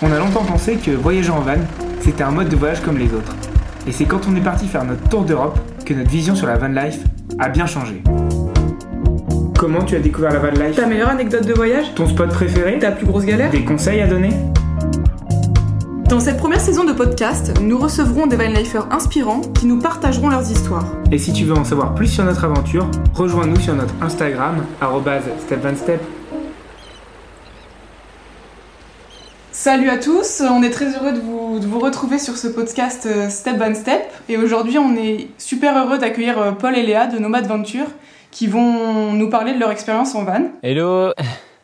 On a longtemps pensé que voyager en van, c'était un mode de voyage comme les autres. Et c'est quand on est parti faire notre tour d'Europe que notre vision sur la van life a bien changé. Comment tu as découvert la van life? Ta meilleure anecdote de voyage? Ton spot préféré? Ta plus grosse galère? Des conseils à donner? Dans cette première saison de podcast, nous recevrons des vanlifers inspirants qui nous partageront leurs histoires. Et si tu veux en savoir plus sur notre aventure, rejoins-nous sur notre Instagram, step Salut à tous, on est très heureux de vous, de vous retrouver sur ce podcast euh, Step by Step. Et aujourd'hui, on est super heureux d'accueillir euh, Paul et Léa de Nomad Venture qui vont nous parler de leur expérience en van. Hello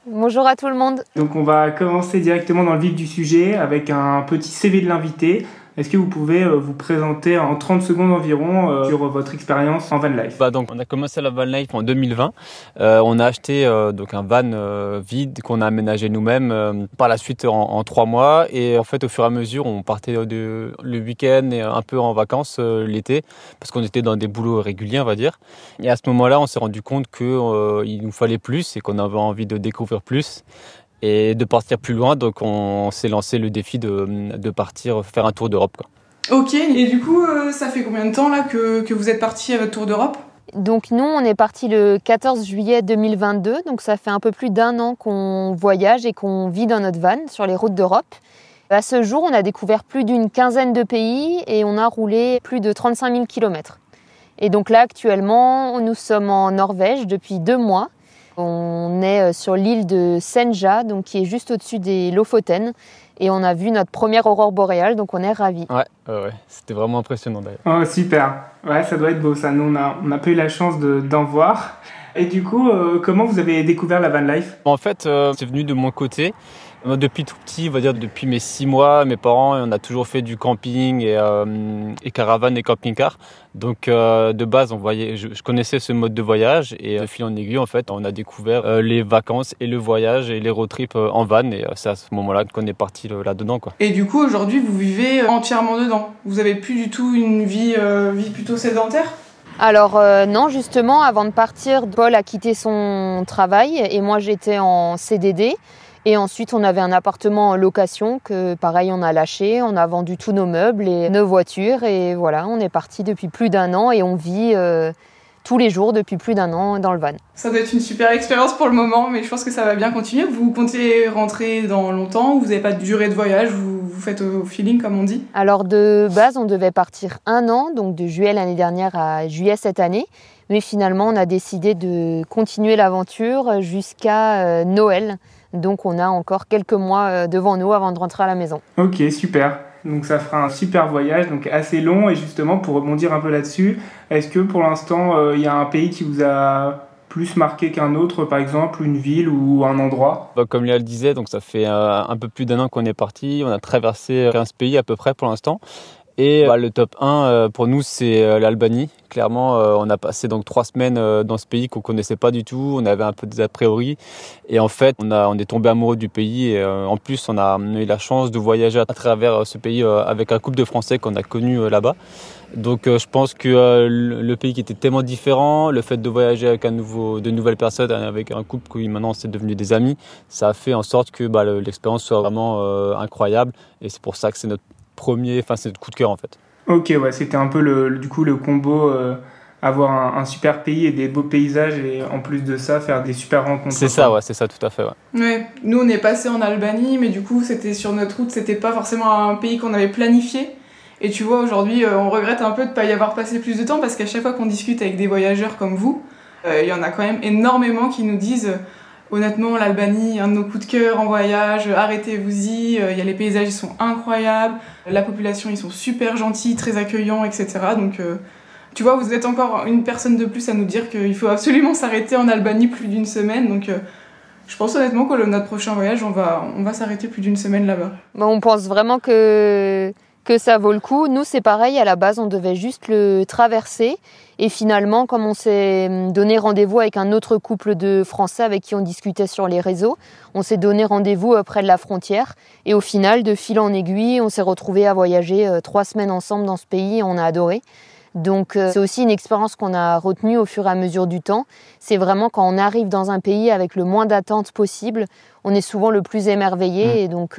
Bonjour à tout le monde. Donc on va commencer directement dans le vif du sujet avec un petit CV de l'invité. Est-ce que vous pouvez euh, vous présenter en 30 secondes environ euh, sur votre expérience en van life? Bah donc, On a commencé la van life en 2020. Euh, on a acheté donc un van vide qu'on a aménagé nous-mêmes par la suite en, trois mois. Et en fait, au fur et à mesure, on partait le week-end et un peu en vacances l'été parce qu'on était dans des boulots réguliers, on va dire. Et à ce moment-là, on s'est rendu compte qu'il nous fallait plus et qu'on avait envie de découvrir plus et de partir plus loin. Donc on s'est lancé le défi de, de, partir faire un tour d'Europe. Ok, et du coup, euh, ça fait combien de temps là que, que vous êtes parti à votre tour d'Europe? Donc nous, on est parti le 14 juillet 2022, donc ça fait un peu plus d'un an qu'on voyage et qu'on vit dans notre van sur les routes d'Europe. À ce jour, on a découvert plus d'une quinzaine de pays et on a roulé plus de 35 000 km. Et donc là, actuellement, nous sommes en Norvège depuis deux mois on est euh, sur l'île de Senja, donc qui est juste au-dessus des Lofoten. Et on a vu notre première aurore boréale, donc on est ravis. Ouais, ouais, c'était vraiment impressionnant d'ailleurs. Oh, super. Ouais, ça doit être beau ça. Nous, on n'a on a pas eu la chance d'en voir. Et du coup, euh, comment vous avez découvert la van life? En fait, euh, c'est venu de mon côté. Depuis tout petit, on va dire depuis mes six mois, mes parents, on a toujours fait du camping et, euh, et caravane et camping-car. Donc euh, de base, on voyait, je, connaissais ce mode de voyage et de fil en aiguille, en fait, on a découvert euh, les vacances et le voyage et les road trips en van. Et c'est à ce moment-là qu'on est parti là-dedans. Quoi. Et du coup, aujourd'hui, vous vivez entièrement dedans. Vous avez plus du tout une vie, vie plutôt sédentaire? Alors non, justement, avant de partir, Paul a quitté son travail et moi j'étais en CDD. Et ensuite, on avait un appartement en location que, pareil, on a lâché. On a vendu tous nos meubles et nos voitures. Et voilà, on est parti depuis plus d'un an et on vit euh, tous les jours depuis plus d'un an dans le van. Ça doit être une super expérience pour le moment, mais je pense que ça va bien continuer. Vous comptez rentrer dans longtemps ou vous n'avez pas de durée de voyage vous, vous faites au feeling, comme on dit? Alors, de base, on devait partir un an, donc de juillet l'année dernière à juillet cette année. Mais finalement, on a décidé de continuer l'aventure jusqu'à euh, Noël. Donc on a encore quelques mois euh, devant nous avant de rentrer à la maison. Ok, super. Donc ça fera un super voyage, donc assez long. Et justement, pour rebondir un peu là-dessus, est-ce que pour l'instant, euh, il y a un pays qui vous a plus marqué qu'un autre, par exemple, une ville ou un endroit? Bah, Comme Léa le disait, donc ça fait euh, un peu plus d'un an qu'on est parti. On a traversé 15 pays à peu près pour l'instant. Et bah, le top 1 pour nous, c'est l'Albanie. Clairement, euh, on a passé donc trois semaines euh, dans ce pays qu'on connaissait pas du tout. On avait un peu des a priori. Et en fait, on, a, on est tombé amoureux du pays. Et euh, en plus, on a eu la chance de voyager à travers ce pays avec un couple de Français qu'on a connu là-bas. Donc je pense que le pays qui était tellement différent, le fait de voyager avec un nouveau, de nouvelles personnes, avec un couple qui maintenant c'est devenu des amis, ça a fait en sorte que bah, l'expérience soit vraiment incroyable. Et c'est pour ça que c'est notre premier, enfin c'est notre coup de cœur en fait. Ok, ouais, c'était un peu le, du coup le combo. Euh, avoir un, super pays et des beaux paysages et en plus de ça faire des super rencontres. C'est ça, ouais, c'est ça tout à fait. Ouais. ouais. Nous on est passé en Albanie, mais du coup c'était sur notre route, c'était pas forcément un pays qu'on avait planifié. Et tu vois aujourd'hui euh, on regrette un peu de pas y avoir passé plus de temps parce qu'à chaque fois qu'on discute avec des voyageurs comme vous, euh, il y en a quand même énormément qui nous disent Honnêtement, l'Albanie, un de nos coups de cœur en voyage, arrêtez-vous-y, il y a les paysages, ils sont incroyables, la population, ils sont super gentils, très accueillants, etc. Donc, euh, tu vois, vous êtes encore une personne de plus à nous dire qu'il faut absolument s'arrêter en Albanie plus d'une semaine. Donc, euh, je pense honnêtement que notre prochain voyage, on va, on va s'arrêter plus d'une semaine là-bas. on pense vraiment que que ça vaut le coup. Nous, c'est pareil, à la base, on devait juste le traverser. Et finalement, comme on s'est donné rendez-vous avec un autre couple de Français avec qui on discutait sur les réseaux, on s'est donné rendez-vous euh, près de la frontière. Et au final, de fil en aiguille, on s'est retrouvés à voyager euh, trois semaines ensemble dans ce pays. on a adoré. Donc c'est aussi une expérience qu'on a retenue au fur et à mesure du temps. C'est vraiment quand on arrive dans un pays avec le moins d'attentes possible, on est souvent le plus émerveillé mmh. et donc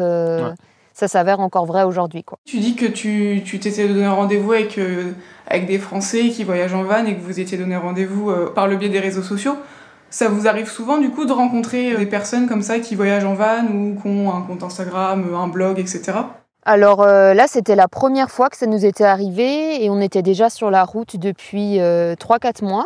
ça s'avère encore vrai aujourd'hui. Tu dis que tu t'étais donné rendez-vous avec, avec des Français qui voyagent en van et que vous étiez donné rendez-vous par le biais des réseaux sociaux. Ça vous arrive souvent du coup de rencontrer des personnes comme ça qui voyagent en van ou qui ont un compte Instagram, un blog, etc. Alors euh, là, c'était la première fois que ça nous était arrivé et on était déjà sur la route depuis 3-4 euh, mois.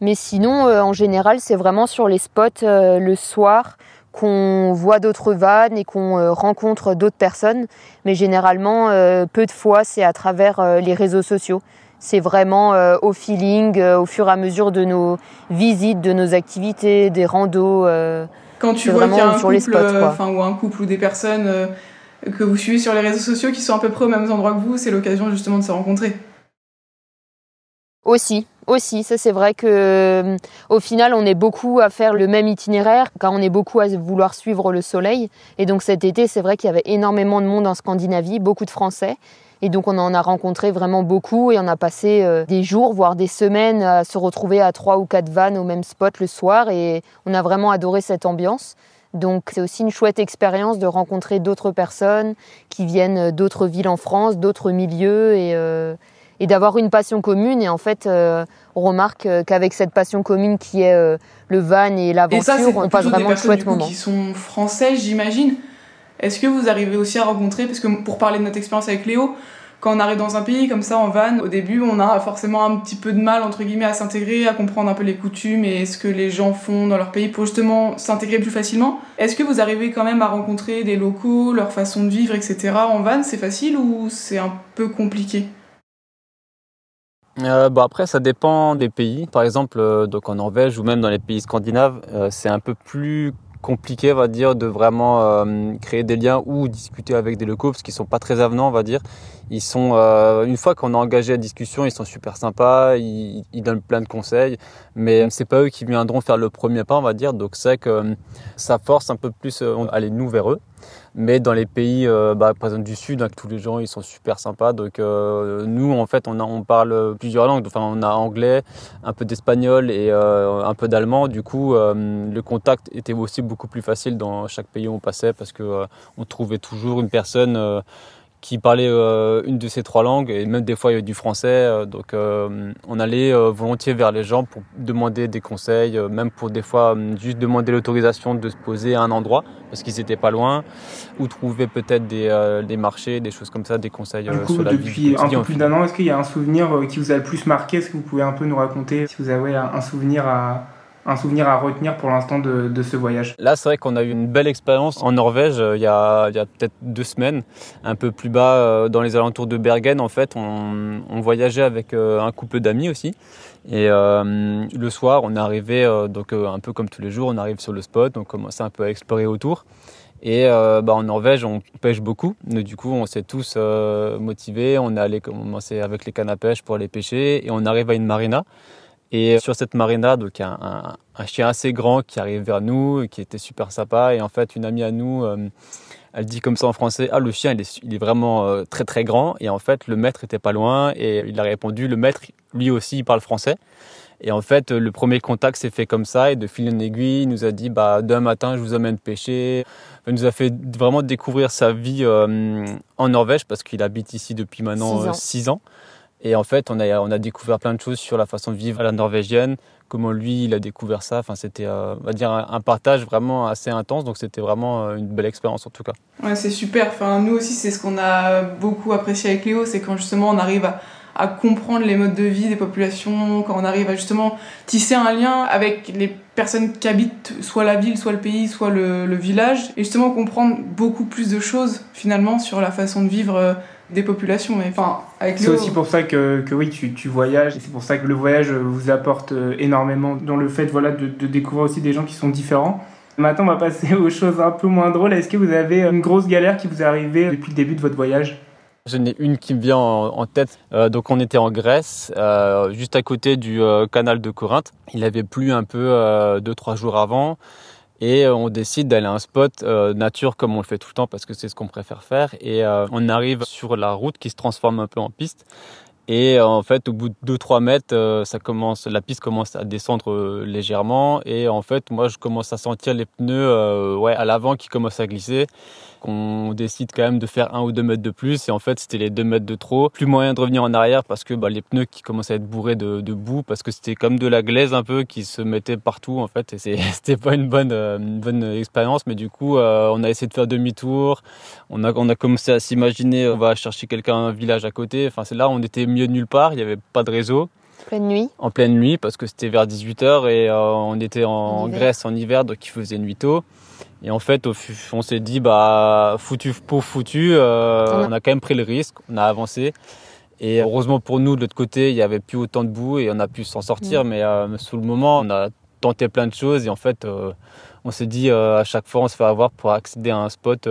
Mais sinon, euh, en général, c'est vraiment sur les spots le soir qu'on voit d'autres vannes et qu'on rencontre d'autres personnes. Mais généralement, peu de fois, c'est à travers les réseaux sociaux. C'est vraiment au feeling, au fur et à mesure de nos visites, de nos activités, des randos. Quand tu vois qu'il y a un couple, ou un couple ou des personnes que vous suivez sur les réseaux sociaux qui sont à peu près au même endroit que vous, c'est l'occasion justement de se rencontrer. Aussi, aussi, ça c'est vrai que euh, au final on est beaucoup à faire le même itinéraire car on est beaucoup à vouloir suivre le soleil. Et donc cet été c'est vrai qu'il y avait énormément de monde en Scandinavie, beaucoup de Français. Et donc on en a rencontré vraiment beaucoup et on a passé euh, des jours voire des semaines à se retrouver à trois ou quatre vannes au même spot le soir. Et on a vraiment adoré cette ambiance. Donc c'est aussi une chouette expérience de rencontrer d'autres personnes qui viennent d'autres villes en France, d'autres milieux et, euh, et d'avoir une passion commune. Et en fait, euh, on remarque qu'avec cette passion commune qui est euh, le van et l'aventure, on passe vraiment un chouette moment. Qui sont français, j'imagine. Est-ce que vous arrivez aussi à rencontrer, parce que pour parler de notre expérience avec Léo, quand on arrive dans un pays comme ça en van, au début, on a forcément un petit peu de mal, entre guillemets, à s'intégrer, à comprendre un peu les coutumes et ce que les gens font dans leur pays pour justement s'intégrer plus facilement. Est-ce que vous arrivez quand même à rencontrer des locaux, leur façon de vivre, etc. en van? C'est facile ou c'est un peu compliqué? Euh, bah après, ça dépend des pays. Par exemple, euh, donc en Norvège ou même dans les pays scandinaves, euh, c'est un peu plus compliqué, on va dire, de vraiment euh, créer des liens ou discuter avec des locaux parce qu'ils sont pas très avenants, on va dire. Ils sont, euh, une fois qu'on a engagé la discussion, ils sont super sympas, ils, ils donnent plein de conseils, mais c'est pas eux qui viendront faire le premier pas, on va dire. Donc c'est que euh, ça force un peu plus aller nous vers eux. Mais dans les pays, euh, bah, par exemple du sud, hein, tous les gens ils sont super sympas. Donc euh, nous en fait on, a, on parle plusieurs langues. Enfin on a anglais, un peu d'espagnol et euh, un peu d'allemand. Du coup le contact était aussi beaucoup plus facile dans chaque pays où on passait parce que on trouvait toujours une personne qui parlait euh, une de ces trois langues et même des fois il y avait du français. Euh, donc euh, on allait volontiers vers les gens pour demander des conseils, même pour des fois juste demander l'autorisation de se poser à un endroit parce qu'ils étaient pas loin ou trouver peut-être des, des, marchés, des choses comme ça, des conseils du coup, sur la depuis un peu plus d'un an, est-ce qu'il y a un souvenir qui vous a le plus marqué? Est-ce que vous pouvez un peu nous raconter si vous avez un souvenir à un souvenir à retenir pour l'instant de, ce voyage Là, c'est vrai qu'on a eu une belle expérience en Norvège euh, il y a, a peut-être deux semaines, un peu plus bas euh, dans les alentours de Bergen. En fait, on, voyageait avec euh, un couple d'amis aussi. Et le soir, on est arrivé, donc un peu comme tous les jours, on arrive sur le spot, on commençait un peu à explorer autour. Et bah, en Norvège, on pêche beaucoup. Donc, du coup, on s'est tous motivés. On est allé commencer avec les cannes à pêche pour aller pêcher. Et on arrive à une marina. Et sur cette marina, donc a un, un, chien assez grand qui arrive vers nous, qui était super sympa. Et en fait, une amie à nous, euh, elle dit comme ça en français, ah le chien il est, il est vraiment euh, très très grand. Et en fait, le maître était pas loin et il a répondu, le maître lui aussi il parle français. Et en fait, le premier contact s'est fait comme ça et de fil en aiguille, il nous a dit bah demain matin je vous emmène pêcher. Il nous a fait vraiment découvrir sa vie euh, en Norvège parce qu'il habite ici depuis maintenant six ans. Et en fait, on a, on a découvert plein de choses sur la façon de vivre à la norvégienne, comment lui, il a découvert ça. Enfin, c'était, euh, on va dire, un, partage vraiment assez intense. Donc, c'était vraiment euh, une belle expérience en tout cas. Ouais, c'est super. Enfin, nous aussi, c'est ce qu'on a beaucoup apprécié avec Léo, c'est quand justement on arrive à, comprendre les modes de vie des populations, quand on arrive à justement tisser un lien avec les personnes qui habitent soit la ville, soit le pays, soit le, le village, et justement comprendre beaucoup plus de choses finalement sur la façon de vivre euh, des populations. Enfin, c'est aussi pour ça que, que oui, tu, tu voyages. C'est pour ça que le voyage vous apporte euh, énormément dans le fait voilà, de, de découvrir aussi des gens qui sont différents. Maintenant, on va passer aux choses un peu moins drôles. Est-ce que vous avez une grosse galère qui vous est arrivée depuis le début de votre voyage? J'en ai une qui me vient en, tête. Euh, donc, on était en Grèce, euh, juste à côté du canal de Corinthe. Il avait plu un peu deux, trois jours avant et euh, on décide d'aller à un spot euh, nature comme on le fait tout le temps parce que c'est ce qu'on préfère faire. Et euh, on arrive sur la route qui se transforme un peu en piste. Et en fait, au bout de 2-3 mètres, ça commence, la piste commence à descendre légèrement. Et en fait, moi, je commence à sentir les pneus ouais, à l'avant qui commencent à glisser qu'on décide quand même de faire un ou deux mètres de plus. Et en fait, c'était les deux mètres de trop. Plus moyen de revenir en arrière parce que bah, les pneus qui commençaient à être bourrés de, boue, parce que c'était comme de la glaise un peu qui se mettait partout en fait. Et c'était pas une bonne, euh, bonne expérience. Mais du coup, euh, on a essayé de faire demi-tour. On a, commencé à s'imaginer, on va chercher quelqu'un, un village à côté. Enfin, c'est là, on était mieux nulle part. Il n'y avait pas de réseau. Pleine nuit En pleine nuit, parce que c'était vers 18h et euh, on était en, Grèce en hiver, donc il faisait nuit tôt. Et en fait, on s'est dit, bah, foutu pour foutu, euh, on a quand même pris le risque, on a avancé. Et heureusement pour nous, de l'autre côté, il n'y avait plus autant de boue et on a pu s'en sortir. Mm. Mais euh, sous le moment, on a tenté plein de choses et en fait, euh, on s'est dit à chaque fois, on se fait avoir pour accéder à un spot.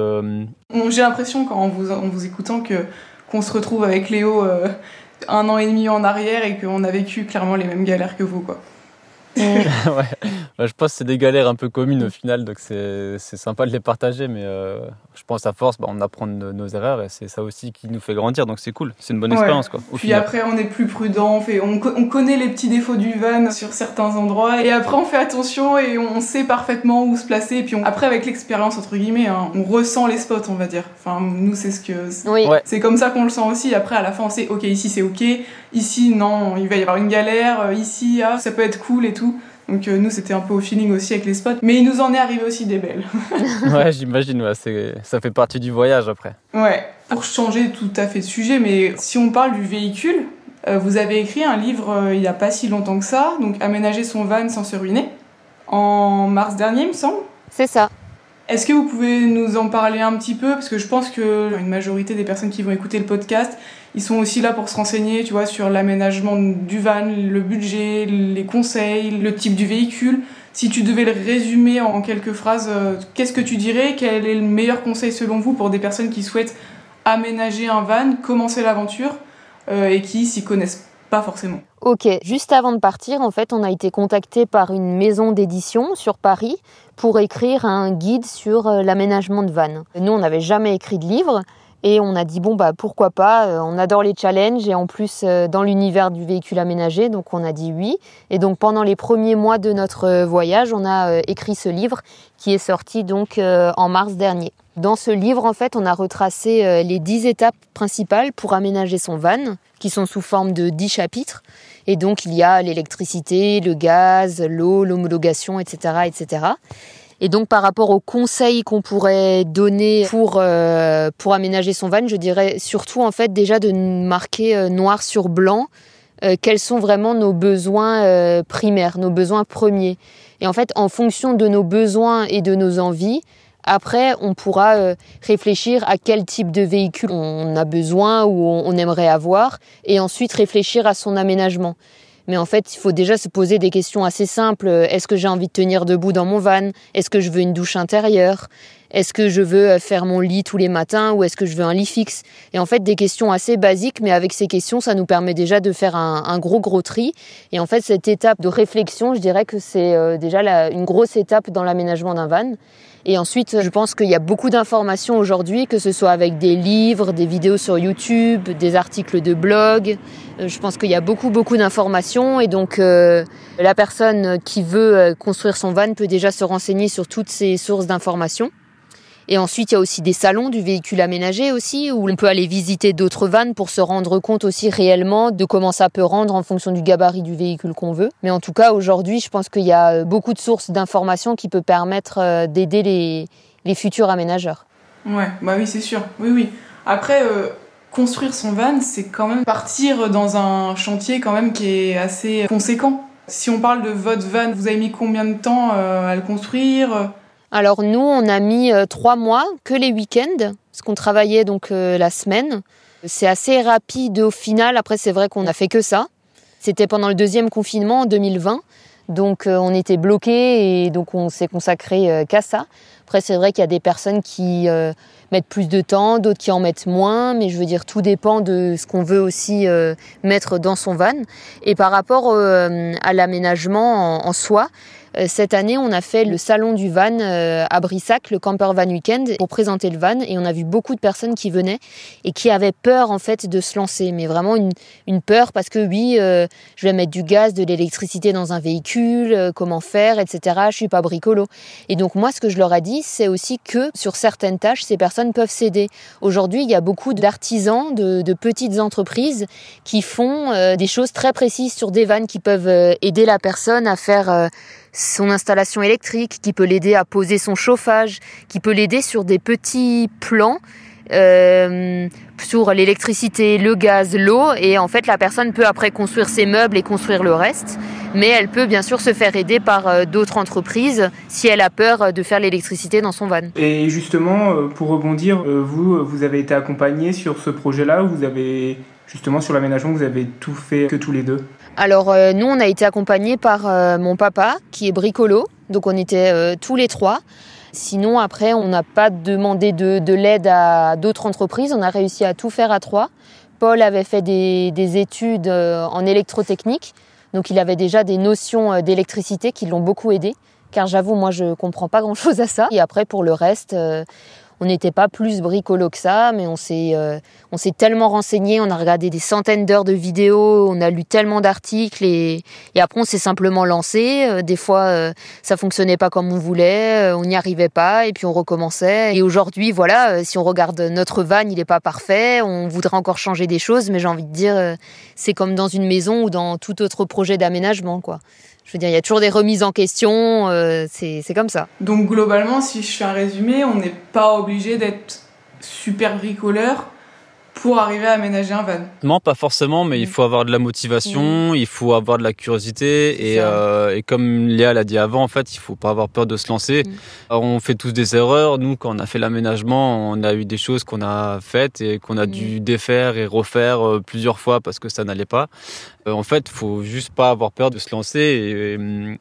J'ai l'impression, quand vous, en vous écoutant, que qu'on se retrouve avec Léo un an et demi en arrière et qu'on a vécu clairement les mêmes galères que vous, quoi. ouais. je pense que c'est des galères un peu communes au final, donc c'est sympa de les partager, mais euh, je pense à force, bah, on apprend de nos erreurs et c'est ça aussi qui nous fait grandir, donc c'est cool, c'est une bonne expérience. Quoi, Puis après, on est plus prudent, on, fait, on, connaît les petits défauts du van sur certains endroits, et après, on fait attention et on sait parfaitement où se placer, et puis après, avec l'expérience, entre guillemets, hein, on ressent les spots, on va dire. Enfin, nous, c'est ce que. C'est comme ça qu'on le sent aussi. Après, à la fin, on sait, ok, ici c'est ok, ici, non, il va y avoir une galère, euh, ici, ah, ça peut être cool et tout. Donc euh, nous, c'était un peu au feeling aussi avec les spots. Mais il nous en est arrivé aussi des belles. ouais, j'imagine. ça fait partie du voyage après. Ouais. Pour changer tout à fait de sujet, mais si on parle du véhicule, euh, vous avez écrit un livre euh, il n'y a pas si longtemps que ça, donc Aménager son van sans se ruiner, en mars dernier, il me semble. C'est ça. Est-ce que vous pouvez nous en parler un petit peu? Parce que je pense que une majorité des personnes qui vont écouter le podcast, ils sont aussi là pour se renseigner, tu vois, sur l'aménagement du van, le budget, les conseils, le type du véhicule. Si tu devais le résumer en quelques phrases, euh, qu'est-ce que tu dirais? Quel est le meilleur conseil selon vous pour des personnes qui souhaitent aménager un van, commencer l'aventure euh, et qui s'y connaissent pas forcément? Ok, juste avant de partir, en fait, on a été contacté par une maison d'édition sur Paris pour écrire un guide sur euh, l'aménagement de van. Nous, on n'avait jamais écrit de livre, et on a dit bon bah pourquoi pas, euh, on adore les challenges et en plus euh, dans l'univers du véhicule aménagé, donc on a dit oui. Et donc pendant les premiers mois de notre voyage, on a écrit ce livre qui est sorti donc en mars dernier. Dans ce livre, en fait, on a retracé les dix étapes principales pour aménager son van, qui sont sous forme de dix chapitres. Et donc, il y a l'électricité, le gaz, l'eau, l'homologation, etc., etc. Et donc par rapport aux conseils qu'on pourrait donner pour euh, pour aménager son van, je dirais surtout en fait déjà de marquer euh, noir sur blanc euh, quels sont vraiment nos besoins primaires, nos besoins premiers. Et en fait, en fonction de nos besoins et de nos envies, après, on pourra réfléchir à quel type de véhicule on a besoin ou on aimerait avoir, et ensuite réfléchir à son aménagement. Mais en fait, il faut déjà se poser des questions assez simples. Est-ce que j'ai envie de tenir debout dans mon van? Est-ce que je veux une douche intérieure? Est-ce que je veux euh, faire mon lit tous les matins ou est-ce que je veux un lit fixe? Et en fait, des questions assez basiques, mais avec ces questions, ça nous permet déjà de faire un, gros gros tri. Et en fait, cette étape de réflexion, je dirais que c'est euh, déjà une grosse étape dans l'aménagement d'un van. Et ensuite, je pense qu'il y a beaucoup d'informations aujourd'hui, que ce soit avec des livres, des vidéos sur YouTube, des articles de blog. Euh, je pense qu'il y a beaucoup, beaucoup d'informations. Et donc, la personne qui veut construire son van peut déjà se renseigner sur toutes ces sources d'informations. Et ensuite, il y a aussi des salons du véhicule aménagé aussi, où on peut aller visiter d'autres vannes pour se rendre compte aussi réellement de comment ça peut rendre en fonction du gabarit du véhicule qu'on veut. Mais en tout cas, aujourd'hui, je pense qu'il y a beaucoup de sources d'informations qui peuvent permettre euh, d'aider les, futurs aménageurs. Ouais, bah oui, c'est sûr. Oui, oui. Après, euh, construire son van, c'est quand même partir dans un chantier quand même qui est assez conséquent. Si on parle de votre van, vous avez mis combien de temps euh, à le construire? Alors nous, on a mis euh, trois mois, que les week-ends, parce qu'on travaillait donc euh, la semaine. C'est assez rapide au final. Après, c'est vrai qu'on a fait que ça. C'était pendant le deuxième confinement en 2020. Donc euh, on était bloqué et donc on s'est consacré qu'à ça. Après, c'est vrai qu'il y a des personnes qui mettre plus de temps, d'autres qui en mettent moins, mais je veux dire tout dépend de ce qu'on veut aussi mettre dans son van. Et par rapport à l'aménagement en, soi, cette année, on a fait le salon du van euh, à Brissac, le Camper Van Weekend, pour présenter le van. Et on a vu beaucoup de personnes qui venaient et qui avaient peur en fait de se lancer. Mais vraiment une, une peur parce que oui, euh, je vais mettre du gaz, de l'électricité dans un véhicule, comment faire, etc. Je suis pas bricolo. Et donc moi, ce que je leur ai dit, c'est aussi que sur certaines tâches, ces personnes peuvent s'aider. Aujourd'hui, il y a beaucoup d'artisans, de, de, petites entreprises qui font des choses très précises sur des vannes qui peuvent aider la personne à faire son installation électrique, qui peut l'aider à poser son chauffage, qui peut l'aider sur des petits plans euh, sur l'électricité, le gaz, l'eau, et en fait la personne peut après construire ses meubles et construire le reste, mais elle peut bien sûr se faire aider par euh, d'autres entreprises si elle a peur de faire l'électricité dans son van. Et justement, euh, pour rebondir, vous, vous avez été accompagné sur ce projet-là, vous avez justement sur l'aménagement, vous avez tout fait que tous les deux? Alors euh, nous, on a été accompagnés par euh, mon papa qui est bricolo, donc on était euh, tous les trois. Sinon, après, on n'a pas demandé de, l'aide à d'autres entreprises, on a réussi à tout faire à trois. Paul avait fait des, des études en électrotechnique, donc il avait déjà des notions d'électricité qui l'ont beaucoup aidé, car j'avoue, moi, je comprends pas grand-chose à ça. Et après, pour le reste, on n'était pas plus bricolo que ça, mais on s'est euh, on s'est tellement renseigné, on a regardé des centaines d'heures de vidéos, on a lu tellement d'articles et, et après on s'est simplement lancé. Euh, des fois euh, ça fonctionnait pas comme on voulait, on n'y arrivait pas et puis on recommençait. Et aujourd'hui voilà, si on regarde notre van, il n'est pas parfait, on voudrait encore changer des choses, mais j'ai envie de dire c'est comme dans une maison ou dans tout autre projet d'aménagement quoi. Je veux dire, il y a toujours des remises en question, euh, c'est comme ça. Donc globalement, si je fais un résumé, on n'est pas obligé d'être super bricoleur pour arriver à aménager un van Non, pas forcément, mais il mm. faut avoir de la motivation, mm. il faut avoir de la curiosité et, euh, et, comme Léa l'a dit avant, en fait, il faut pas avoir peur de se lancer. Mm. On fait tous des erreurs. Nous, quand on a fait l'aménagement, on a eu des choses qu'on a faites et qu'on a dû défaire et refaire euh, plusieurs fois parce que ça n'allait pas. Euh, en fait, faut juste pas avoir peur de se lancer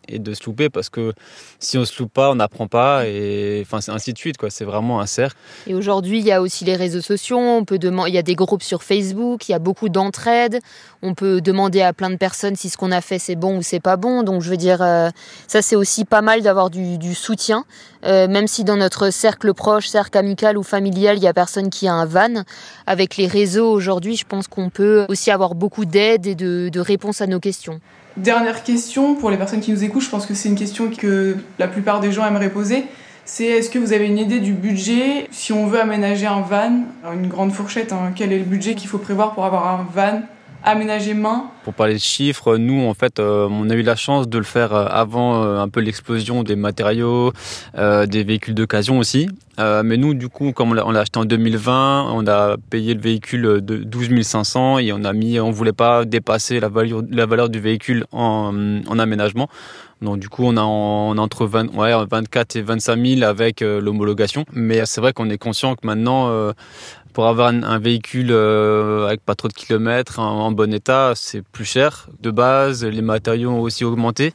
et, de se louper parce que si on se loupe pas, on n'apprend pas et enfin ainsi de suite quoi. C'est vraiment un cercle. Et aujourd'hui, il y a aussi les réseaux sociaux. On peut demander, il y a des groupes sur Facebook, il y a beaucoup d'entraide. On peut demander à plein de personnes si ce qu'on a fait c'est bon ou c'est pas bon. Donc je veux dire, euh, ça c'est aussi pas mal d'avoir du, soutien, euh, même si dans notre cercle proche, cercle amical ou familial, il y a personne qui a un van. Avec les réseaux aujourd'hui, je pense qu'on peut aussi avoir beaucoup d'aide et de, réponses à nos questions. Dernière question pour les personnes qui nous écoutent, je pense que c'est une question que la plupart des gens aimeraient poser c'est est-ce que vous avez une idée du budget si on veut aménager un van, une grande fourchette, hein, quel est le budget qu'il faut prévoir pour avoir un van? Aménagé main Pour parler de chiffres, nous en fait euh, on a eu la chance de le faire euh, avant euh, un peu l'explosion des matériaux, des véhicules d'occasion aussi. mais nous du coup comme on l'a acheté en 2020, on a payé le véhicule de 12 500 et on a mis, on voulait pas dépasser la valeur, du véhicule en aménagement. Donc du coup, on a, entre 20, ouais, 24 et 25 000 avec euh, l'homologation. Mais c'est vrai qu'on est conscient que maintenant, euh, pour avoir un, véhicule euh, avec pas trop de kilomètres, en, bon état, c'est plus cher. De base, les matériaux ont aussi augmenté.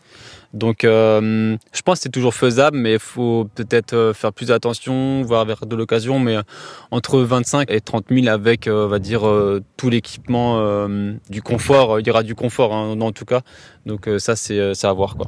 Donc, je pense que c'est toujours faisable, mais il faut peut-être faire plus attention, voir vers de l'occasion. Mais entre 25 et 30 000 avec, on va dire, tout l'équipement, du confort. Il y aura du confort, hein, en tout cas. Donc ça, c'est à voir, quoi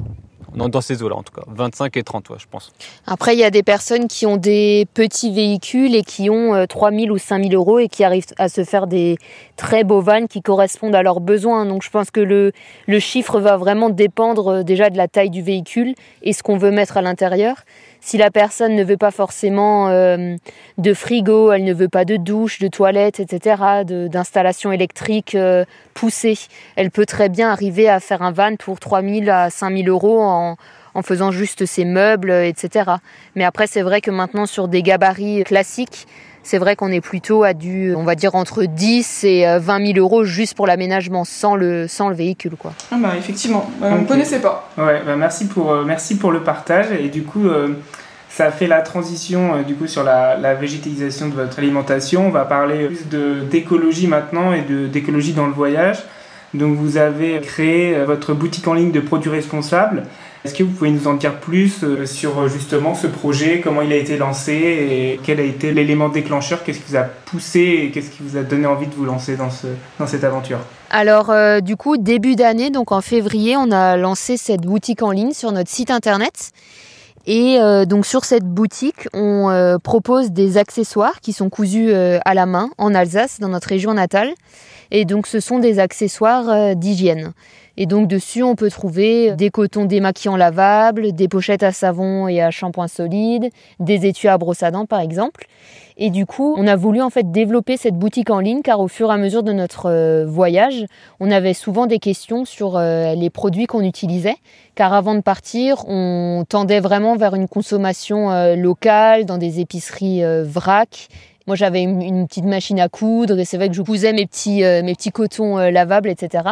dans, ces eaux-là en tout cas, 25 et 30, je pense. Après, il y a des personnes qui ont des petits véhicules et qui ont 3000 euh, ou 5000 euros et qui arrivent à se faire des très beaux vannes qui correspondent à leurs besoins. Donc je pense que le, le chiffre va vraiment dépendre euh, déjà de la taille du véhicule et ce qu'on veut mettre à l'intérieur. Si la personne ne veut pas forcément euh, de frigo, elle ne veut pas de douche, de toilette, etc., d'installation électrique euh, poussée, elle peut très bien arriver à faire un van pour 3000 à 5000 euros en, en faisant juste ses meubles, etc. Mais après, c'est vrai que maintenant, sur des gabarits classiques, c'est vrai qu'on est plutôt à du, on va dire, entre 10 et 20 euh, 000 euros juste pour l'aménagement, sans le, sans le véhicule. Quoi. Ah bah effectivement, bah, on ne connaissait pas. Ouais, bah merci, pour, euh, merci pour le partage. Et du coup, euh, ça a fait la transition du coup sur la, la, végétalisation de votre alimentation. On va parler plus d'écologie maintenant et d'écologie dans le voyage. Donc vous avez créé votre boutique en ligne de produits responsables. Est-ce que vous pouvez nous en dire plus euh, sur euh, justement ce projet, comment il a été lancé et quel a été l'élément déclencheur Qu'est-ce qui vous a poussé et qu'est-ce qui vous a donné envie de vous lancer dans, ce, dans cette aventure? Alors euh, du coup, début d'année, donc en février, on a lancé cette boutique en ligne sur notre site internet. Et donc sur cette boutique, on propose des accessoires qui sont cousus à la main en Alsace, dans notre région natale. Et donc ce sont des accessoires d'hygiène. Et donc dessus, on peut trouver des cotons démaquillants lavables, des pochettes à savon et à shampoing solide, des étuis à brosse à dents par exemple. Et du coup, on a voulu en fait développer cette boutique en ligne car au fur et à mesure de notre euh, voyage, on avait souvent des questions sur euh, les produits qu'on utilisait. Car avant de partir, on tendait vraiment vers une consommation euh, locale dans des épiceries vrac moi, j'avais une, petite machine à coudre et c'est vrai que je cousais mes petits, euh, mes petits cotons euh, lavables, etc.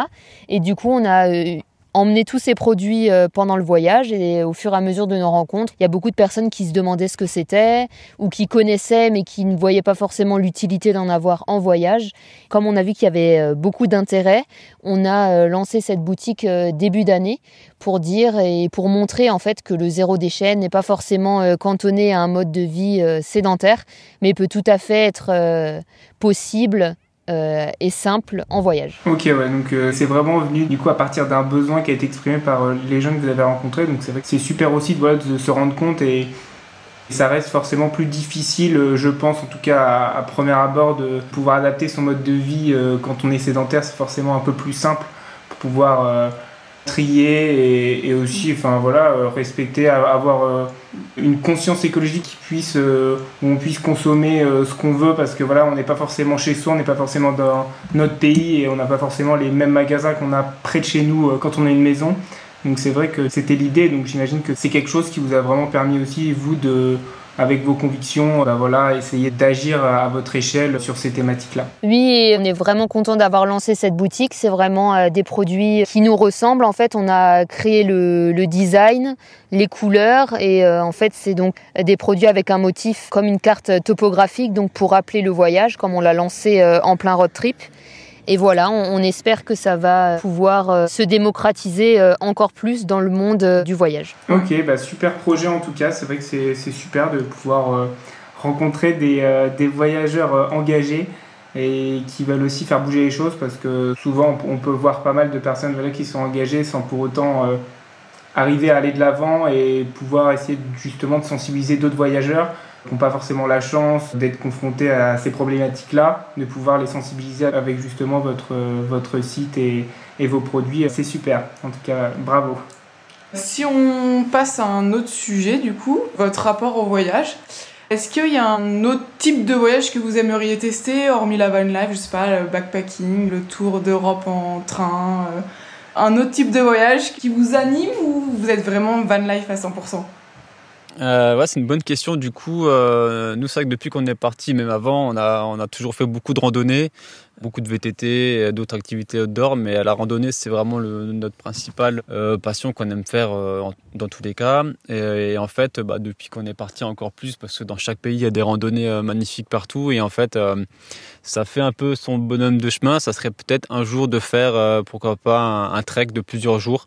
Et du coup, on a euh, emmener tous ces produits euh, pendant le voyage et au fur et à mesure de nos rencontres, il y a beaucoup de personnes qui se demandaient ce que c'était ou qui connaissaient mais qui ne voyaient pas forcément l'utilité d'en avoir en voyage. Comme on a vu qu'il y avait euh, beaucoup d'intérêt, on a euh, lancé cette boutique début d'année pour dire et pour montrer en fait que le zéro déchet n'est pas forcément cantonné à un mode de vie sédentaire, mais peut tout à fait être possible euh, et simple en voyage. Ok, ouais, donc euh, c'est vraiment venu du coup à partir d'un besoin qui a été exprimé par euh, les jeunes que vous avez rencontrés. Donc c'est vrai que c'est super aussi de, se rendre compte et, ça reste forcément plus difficile, je pense en tout cas à, premier abord, de pouvoir adapter son mode de vie quand on est sédentaire. C'est forcément un peu plus simple pour pouvoir trier et, aussi enfin voilà euh, respecter avoir euh, une conscience écologique qui puisse euh, où on puisse consommer ce qu'on veut parce que voilà on n'est pas forcément chez soi on n'est pas forcément dans notre pays et on n'a pas forcément les mêmes magasins qu'on a près de chez nous quand on a une maison. Donc c'est vrai que c'était l'idée. Donc j'imagine que c'est quelque chose qui vous a vraiment permis aussi vous de avec vos convictions, bah voilà, essayer d'agir à votre échelle sur ces thématiques-là. Oui, on est vraiment content d'avoir lancé cette boutique. C'est vraiment euh, des produits qui nous ressemblent. En fait, on a créé le, design, les couleurs et euh, en fait, c'est donc des produits avec un motif comme une carte topographique, donc pour rappeler le voyage, comme on l'a lancé euh, en plein road trip. Et voilà, on, espère que ça va pouvoir euh, se démocratiser euh, encore plus dans le monde euh, du voyage. Ok, bah super projet en tout cas. C'est vrai que c'est super de pouvoir rencontrer des, voyageurs engagés et qui veulent aussi faire bouger les choses parce que souvent on peut voir pas mal de personnes qui sont engagées sans pour autant arriver à aller de l'avant et pouvoir essayer justement de sensibiliser d'autres voyageurs n'ont pas forcément la chance d'être confrontés à ces problématiques-là, de pouvoir les sensibiliser avec justement votre, votre site et, vos produits. C'est super. En tout cas, bravo. Si on passe à un autre sujet, du coup, votre rapport au voyage, est-ce qu'il y a un autre type de voyage que vous aimeriez tester, hormis la van life, je sais pas, le backpacking, le tour d'Europe en train, euh, un autre type de voyage qui vous anime ou vous êtes vraiment van life à 100% euh, c'est une bonne question. Du coup, euh, nous, c'est vrai que depuis qu'on est parti, même avant, on a, on a toujours fait beaucoup de randonnées, beaucoup de VTT, d'autres activités outdoor, mais la randonnée, c'est vraiment notre principale euh, passion qu'on aime faire euh, dans tous les cas. Et, en fait, bah, depuis qu'on est parti encore plus, parce que dans chaque pays, il y a des randonnées euh, magnifiques partout, et en fait, ça fait un peu son bonhomme de chemin. Ça serait peut-être un jour de faire, pourquoi pas, un, trek de plusieurs jours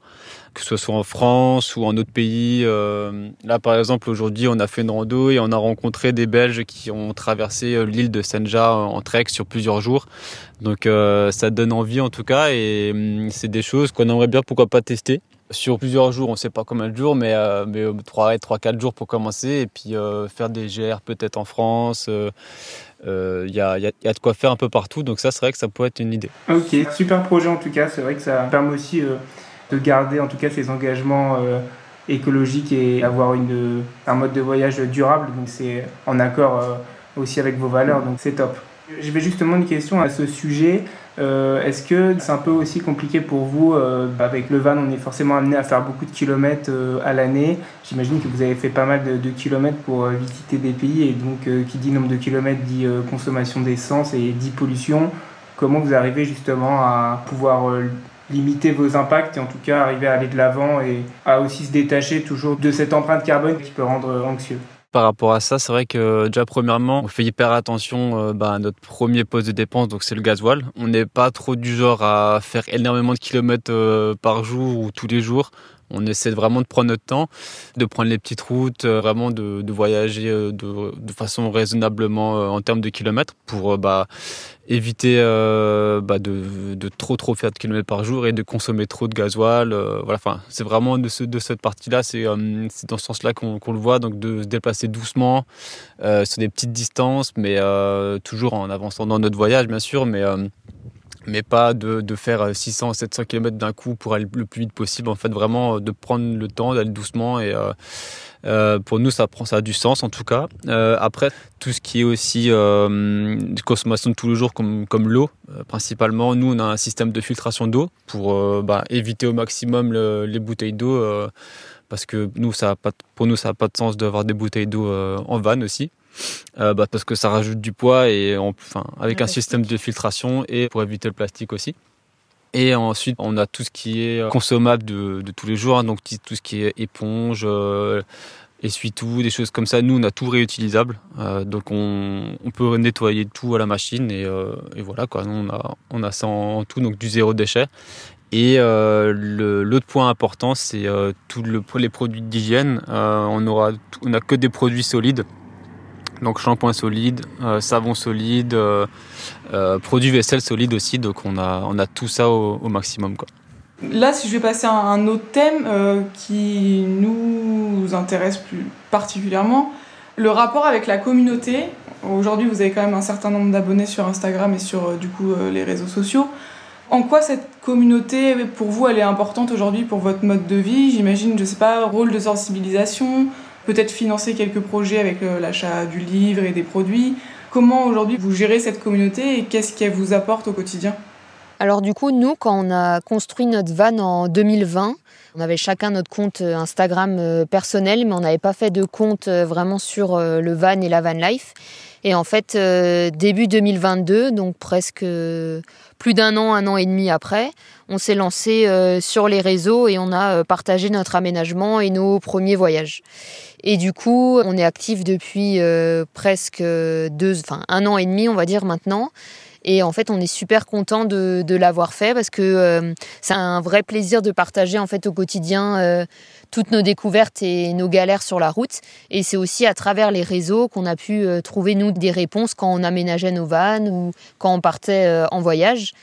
que ce soit en France ou en autre pays. Là, par exemple, aujourd'hui, on a fait une rando et on a rencontré des Belges qui ont traversé l'île de Senja en trek sur plusieurs jours. Donc, euh, ça donne envie en tout cas et hum, c'est des choses qu'on aimerait bien, pourquoi pas, tester. Sur plusieurs jours, on ne sait pas combien de jours, mais, mais 3, 3, 4 jours pour commencer et puis faire des GR peut-être en France. Il y, a, y, a, de quoi faire un peu partout, donc ça, c'est vrai que ça pourrait être une idée. Ok, super projet en tout cas. C'est vrai que ça permet aussi de garder en tout cas ces engagements euh, écologiques et avoir une, un mode de voyage durable. Donc c'est en accord euh, aussi avec vos valeurs, donc c'est top. J'avais justement une question à ce sujet. Euh, est-ce que c'est un peu aussi compliqué pour vous Avec le van, on est forcément amené à faire beaucoup de kilomètres à l'année. J'imagine que vous avez fait pas mal de kilomètres pour visiter des pays et donc qui dit nombre de kilomètres dit consommation d'essence et dit pollution. Comment vous arrivez justement à pouvoir limiter vos impacts et en tout cas arriver à aller de l'avant et à aussi se détacher toujours de cette empreinte carbone qui peut rendre anxieux? Par rapport à ça, c'est vrai que déjà premièrement, on fait hyper attention euh, bah, à notre premier poste de dépense, donc c'est le gasoil. On n'est pas trop du genre à faire énormément de kilomètres euh, par jour ou tous les jours. On essaie vraiment de prendre notre temps, de prendre les petites routes, vraiment de, voyager de, façon raisonnablement en termes de kilomètres pour bah, éviter bah, de, trop trop faire de kilomètres par jour et de consommer trop de gasoil. voilà, enfin, c'est vraiment de, ce, cette partie-là, c'est dans ce sens-là qu'on le voit, donc de se déplacer doucement sur des petites distances, mais toujours en avançant dans notre voyage, bien sûr, mais mais pas de, de faire 600 700 km d'un coup pour aller le plus vite possible. En fait, vraiment euh, de prendre le temps, d'aller doucement. Et euh, euh, pour nous, ça, prend, ça a du sens en tout cas. Après, tout ce qui est aussi consommation de tous les jours, comme, comme l'eau, principalement, nous, on a un système de filtration d'eau pour bah, éviter au maximum les bouteilles d'eau. parce que nous, ça a pas, pour nous, ça n'a pas de sens d'avoir des bouteilles d'eau en vanne aussi. Euh, bah, parce que ça rajoute du poids et enfin, avec un système de filtration et pour éviter le plastique aussi. Et ensuite, on a tout ce qui est consommable de, de tous les jours, hein, donc tout ce qui est éponge, euh, essuie-tout, des choses comme ça. Nous, on a tout réutilisable, euh, donc on, on, peut nettoyer tout à la machine et, euh, et voilà quoi. Nous, on a, on a ça en, tout, donc du zéro déchet. Et euh, l'autre point important, c'est euh, tous le, les produits d'hygiène. on aura, on a que des produits solides. Donc shampoing solide, euh, savon solide, euh, euh, produit vaisselle solide aussi. Donc on a, on a tout ça au, maximum. Quoi. Là, si je vais passer à un autre thème qui nous intéresse plus particulièrement, le rapport avec la communauté. Aujourd'hui, vous avez quand même un certain nombre d'abonnés sur Instagram et sur du coup les réseaux sociaux. En quoi cette communauté, pour vous, elle est importante aujourd'hui pour votre mode de vie? J'imagine, je sais pas, rôle de sensibilisation, peut-être financer quelques projets avec euh, l'achat du livre et des produits. Comment aujourd'hui vous gérez cette communauté et qu'est-ce qu'elle vous apporte au quotidien? Alors du coup, nous, quand on a construit notre van en 2020, on avait chacun notre compte euh, Instagram euh, personnel, mais on n'avait pas fait de compte vraiment sur le van et la van life. Et en fait, début 2022, donc presque plus d'un an, un an et demi après, on s'est lancé sur les réseaux et on a partagé notre aménagement et nos premiers voyages. Et du coup, on est actif depuis euh, presque deux, enfin un an et demi, on va dire maintenant. Et en fait, on est super content de, de l'avoir fait parce que euh, c'est un vrai plaisir de partager en fait au quotidien euh, toutes nos découvertes et nos galères sur la route. Et c'est aussi à travers les réseaux qu'on a pu euh, trouver nous des réponses quand on aménageait nos vannes ou quand on partait en voyage.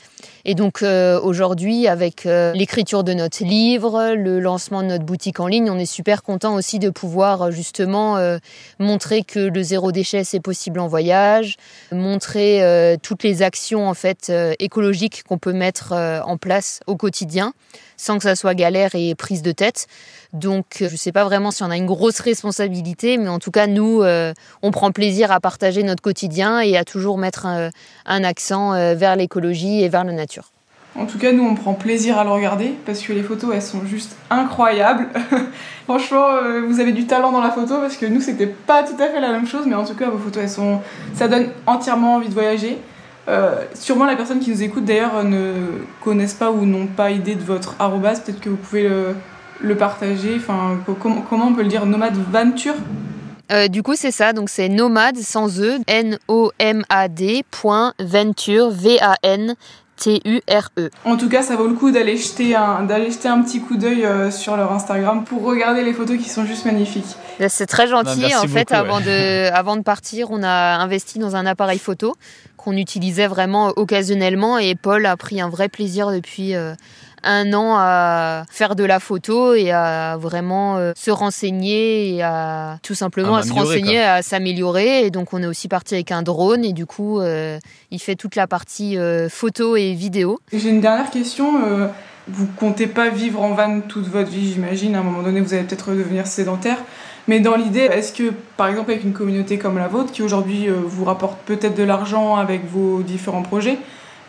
Et donc aujourd'hui, avec l'écriture de notre livre, le lancement de notre boutique en ligne, on est super content aussi de pouvoir justement montrer que le zéro déchet c'est possible en voyage, montrer toutes les actions en fait écologiques qu'on peut mettre en place au quotidien sans que ça soit galère et prise de tête. Donc je ne sais pas vraiment si on a une grosse responsabilité, mais en tout cas nous, euh, on prend plaisir à partager notre quotidien et à toujours mettre un, accent euh, vers l'écologie et vers la nature. En tout cas, nous, on prend plaisir à le regarder parce que les photos, elles sont juste incroyables. Franchement, euh, vous avez du talent dans la photo parce que nous, c'était pas tout à fait la même chose, mais en tout cas, vos photos, elles sont, ça donne entièrement envie de voyager. Euh, sûrement la personne qui nous écoute d'ailleurs ne connaissent pas ou n'ont pas idée de votre arrobas, peut-être que vous pouvez le, partager. Enfin, comment, on peut le dire? Nomade Venture? Euh, du coup, c'est ça. Donc, c'est nomade sans E, N-O-M-A-D, point venture, V-A-N, T-U-R-E. En tout cas, ça vaut le coup d'aller jeter un, d'aller jeter un petit coup d'œil euh, sur leur Instagram pour regarder les photos qui sont juste magnifiques. C'est très gentil. En fait, avant, de, avant de partir, on a investi dans un appareil photo qu'on utilisait vraiment occasionnellement et Paul a pris un vrai plaisir depuis euh, un an à faire de la photo et à vraiment euh, se renseigner et à tout simplement à, se renseigner, à s'améliorer. Et donc on est aussi parti avec un drone et du coup euh, il fait toute la partie euh, photo et vidéo. J'ai une dernière question. vous comptez pas vivre en van toute votre vie, j'imagine. À un moment donné, vous allez peut-être devenir sédentaire. Mais dans l'idée, est-ce que, par exemple, avec une communauté comme la vôtre, qui aujourd'hui vous rapporte peut-être de l'argent avec vos différents projets,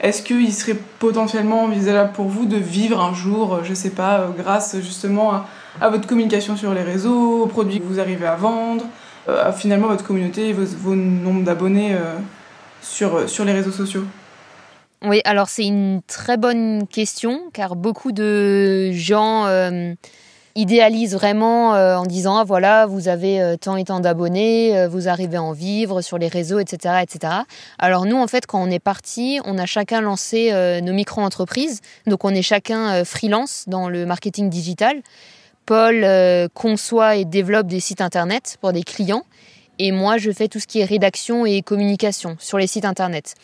est-ce qu'il serait potentiellement envisageable pour vous de vivre un jour, je sais pas, euh, grâce justement à, votre communication sur les réseaux, aux produits que vous arrivez à vendre, euh, finalement votre communauté vos, nombres d'abonnés euh, sur les réseaux sociaux? Oui, alors c'est une très bonne question car beaucoup de gens idéalise vraiment euh, en disant ah, voilà vous avez euh, tant et tant d'abonnés, euh, vous arrivez à en vivre sur les réseaux, etc., etc. Alors nous en fait quand on est parti, on a chacun lancé nos micro-entreprises, donc on est chacun freelance dans le marketing digital Paul conçoit et développe des sites internet pour des clients et moi je fais tout ce qui est rédaction et communication sur les sites internet.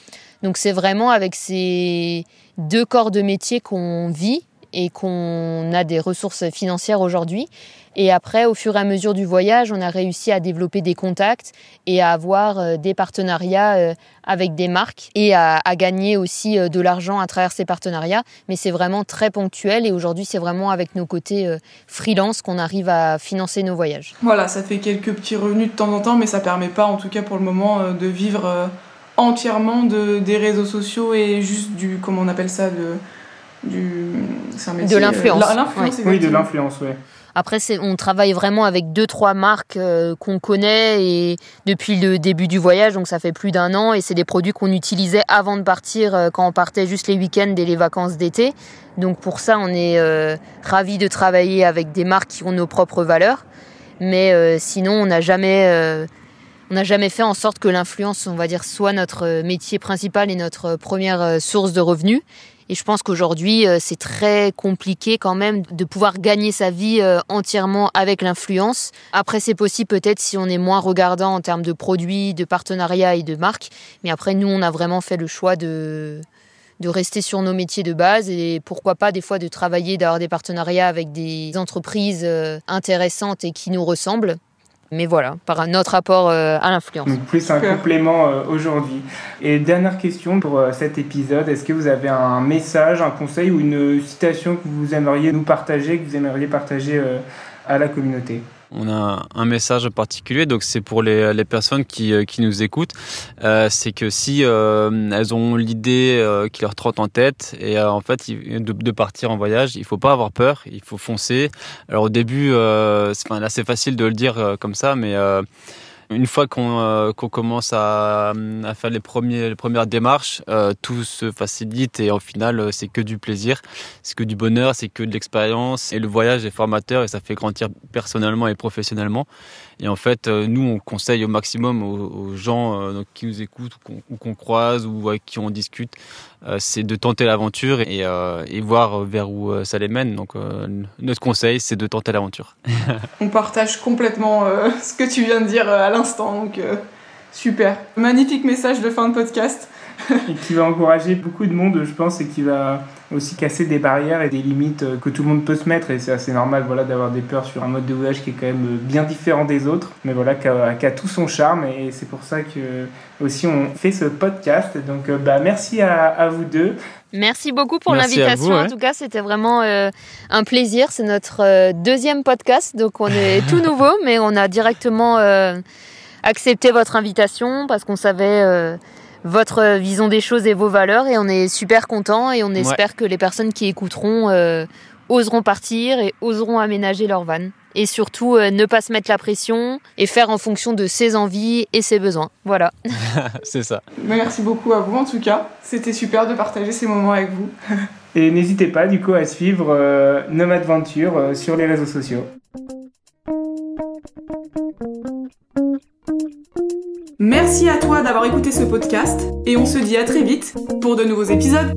Donc c'est vraiment avec ces deux corps de métier qu'on vit et qu'on a des ressources financières aujourd'hui. Et après, au fur et à mesure du voyage, on a réussi à développer des contacts et à avoir euh, des partenariats euh, avec des marques et à, gagner aussi euh, de l'argent à travers ces partenariats. Mais c'est vraiment très ponctuel et aujourd'hui, c'est vraiment avec nos côtés freelance qu'on arrive à financer nos voyages. Voilà, ça fait quelques petits revenus de temps en temps, mais ça permet pas, en tout cas pour le moment, de vivre entièrement de, des réseaux sociaux et juste du, comment on appelle ça, de, du, de l'influence. Oui, de l'influence, oui. Après, on travaille vraiment avec deux, trois marques euh, qu'on connaît et depuis le début du voyage, donc ça fait plus d'un an, et c'est des produits qu'on utilisait avant de partir, euh, quand on partait juste les week-ends et les vacances d'été. Donc pour ça, on est euh, ravis de travailler avec des marques qui ont nos propres valeurs. Mais sinon, on n'a jamais on n'a jamais fait en sorte que l'influence, on va dire, soit notre métier principal et notre première source de revenus. Et je pense qu'aujourd'hui, euh, c'est très compliqué quand même de pouvoir gagner sa vie euh, entièrement avec l'influence. Après, c'est possible peut-être si on est moins regardant en termes de produits, de partenariats et de marques. Mais après, nous, on a vraiment fait le choix de, de rester sur nos métiers de base et pourquoi pas des fois de travailler, d'avoir des partenariats avec des entreprises euh, intéressantes et qui nous ressemblent mais voilà, par un autre rapport euh, à l'influence. Donc plus un complément euh, aujourd'hui. Et dernière question pour euh, cet épisode, est-ce que vous avez un message, un conseil ou une citation que vous aimeriez nous partager, que vous aimeriez partager à la communauté? On a un message particulier, donc c'est pour les, personnes qui, euh, qui nous écoutent. Euh, c'est que si euh, elles ont l'idée euh, qui leur trotte en tête et en fait de, partir en voyage, il faut pas avoir peur, il faut foncer. Alors au début, c'est enfin, c'est facile de le dire comme ça, mais une fois qu'on euh, commence à, faire les, premières démarches, euh, tout se facilite et au final, euh, c'est que du plaisir, c'est que du bonheur, c'est que de l'expérience. Et le voyage est formateur et ça fait grandir personnellement et professionnellement. Et en fait, nous, on conseille au maximum aux, gens qui nous écoutent ou qu'on croise ou avec qui on discute, c'est de tenter l'aventure et, voir vers où ça les mène. Donc, notre conseil, c'est de tenter l'aventure. on partage complètement ce que tu viens de dire, donc euh, super. Magnifique message de fin de podcast. et qui va encourager beaucoup de monde, je pense, et qui va aussi casser des barrières et des limites euh, que tout le monde peut se mettre. Et c'est assez normal voilà, d'avoir des peurs sur un mode de voyage qui est quand même euh, bien différent des autres, mais voilà, qui a, tout son charme. Et c'est pour ça que aussi on fait ce podcast. Donc bah, merci à, vous deux. Merci beaucoup pour l'invitation. En tout cas, c'était vraiment un plaisir. C'est notre deuxième podcast, donc on est tout nouveau, mais on a directement accepté votre invitation parce qu'on savait votre vision des choses et vos valeurs et on est super content et on espère que les personnes qui écouteront euh, oseront partir et oseront aménager leur van et surtout euh, ne pas se mettre la pression et faire en fonction de ses envies et ses besoins. Voilà. C'est ça. Merci beaucoup à vous en tout cas. C'était super de partager ces moments avec vous. et n'hésitez pas du coup à suivre euh, Nomad Venture euh, sur les réseaux sociaux. Merci à toi d'avoir écouté ce podcast et on se dit à très vite pour de nouveaux épisodes.